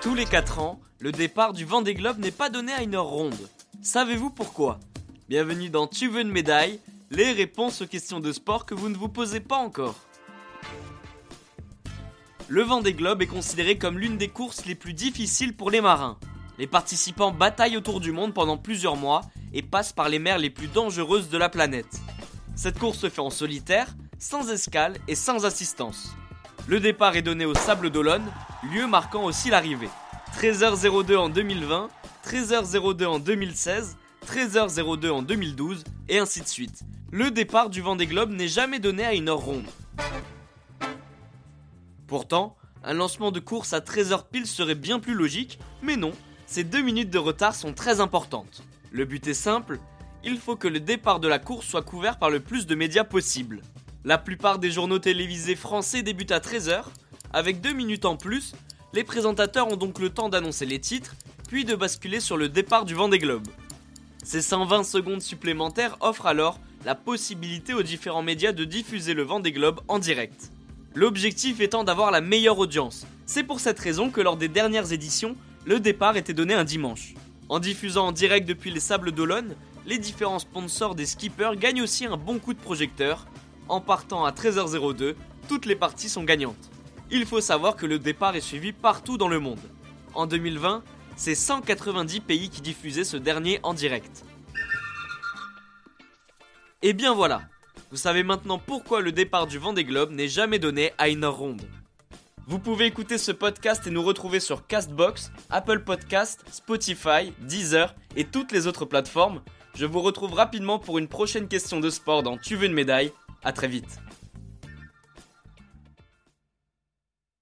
Tous les 4 ans, le départ du Vendée Globe n'est pas donné à une heure ronde. Savez-vous pourquoi? Bienvenue dans Tu veux une médaille Les réponses aux questions de sport que vous ne vous posez pas encore. Le Vendée Globe est considéré comme l'une des courses les plus difficiles pour les marins. Les participants bataillent autour du monde pendant plusieurs mois et passent par les mers les plus dangereuses de la planète. Cette course se fait en solitaire, sans escale et sans assistance. Le départ est donné au Sable d'Olonne, lieu marquant aussi l'arrivée. 13h02 en 2020, 13h02 en 2016, 13h02 en 2012 et ainsi de suite. Le départ du Vendée Globe n'est jamais donné à une heure ronde. Pourtant, un lancement de course à 13h pile serait bien plus logique, mais non, ces deux minutes de retard sont très importantes. Le but est simple, il faut que le départ de la course soit couvert par le plus de médias possible. La plupart des journaux télévisés français débutent à 13h, avec deux minutes en plus, les présentateurs ont donc le temps d'annoncer les titres, puis de basculer sur le départ du Vendée Globe. Ces 120 secondes supplémentaires offrent alors la possibilité aux différents médias de diffuser le Vendée Globe en direct. L'objectif étant d'avoir la meilleure audience. C'est pour cette raison que lors des dernières éditions, le départ était donné un dimanche. En diffusant en direct depuis les Sables d'Olonne, les différents sponsors des skippers gagnent aussi un bon coup de projecteur. En partant à 13h02, toutes les parties sont gagnantes. Il faut savoir que le départ est suivi partout dans le monde. En 2020, c'est 190 pays qui diffusaient ce dernier en direct. Et bien voilà, vous savez maintenant pourquoi le départ du Vendée Globe n'est jamais donné à une ronde. Vous pouvez écouter ce podcast et nous retrouver sur Castbox, Apple Podcast, Spotify, Deezer et toutes les autres plateformes. Je vous retrouve rapidement pour une prochaine question de sport dans Tu veux une médaille. À très vite.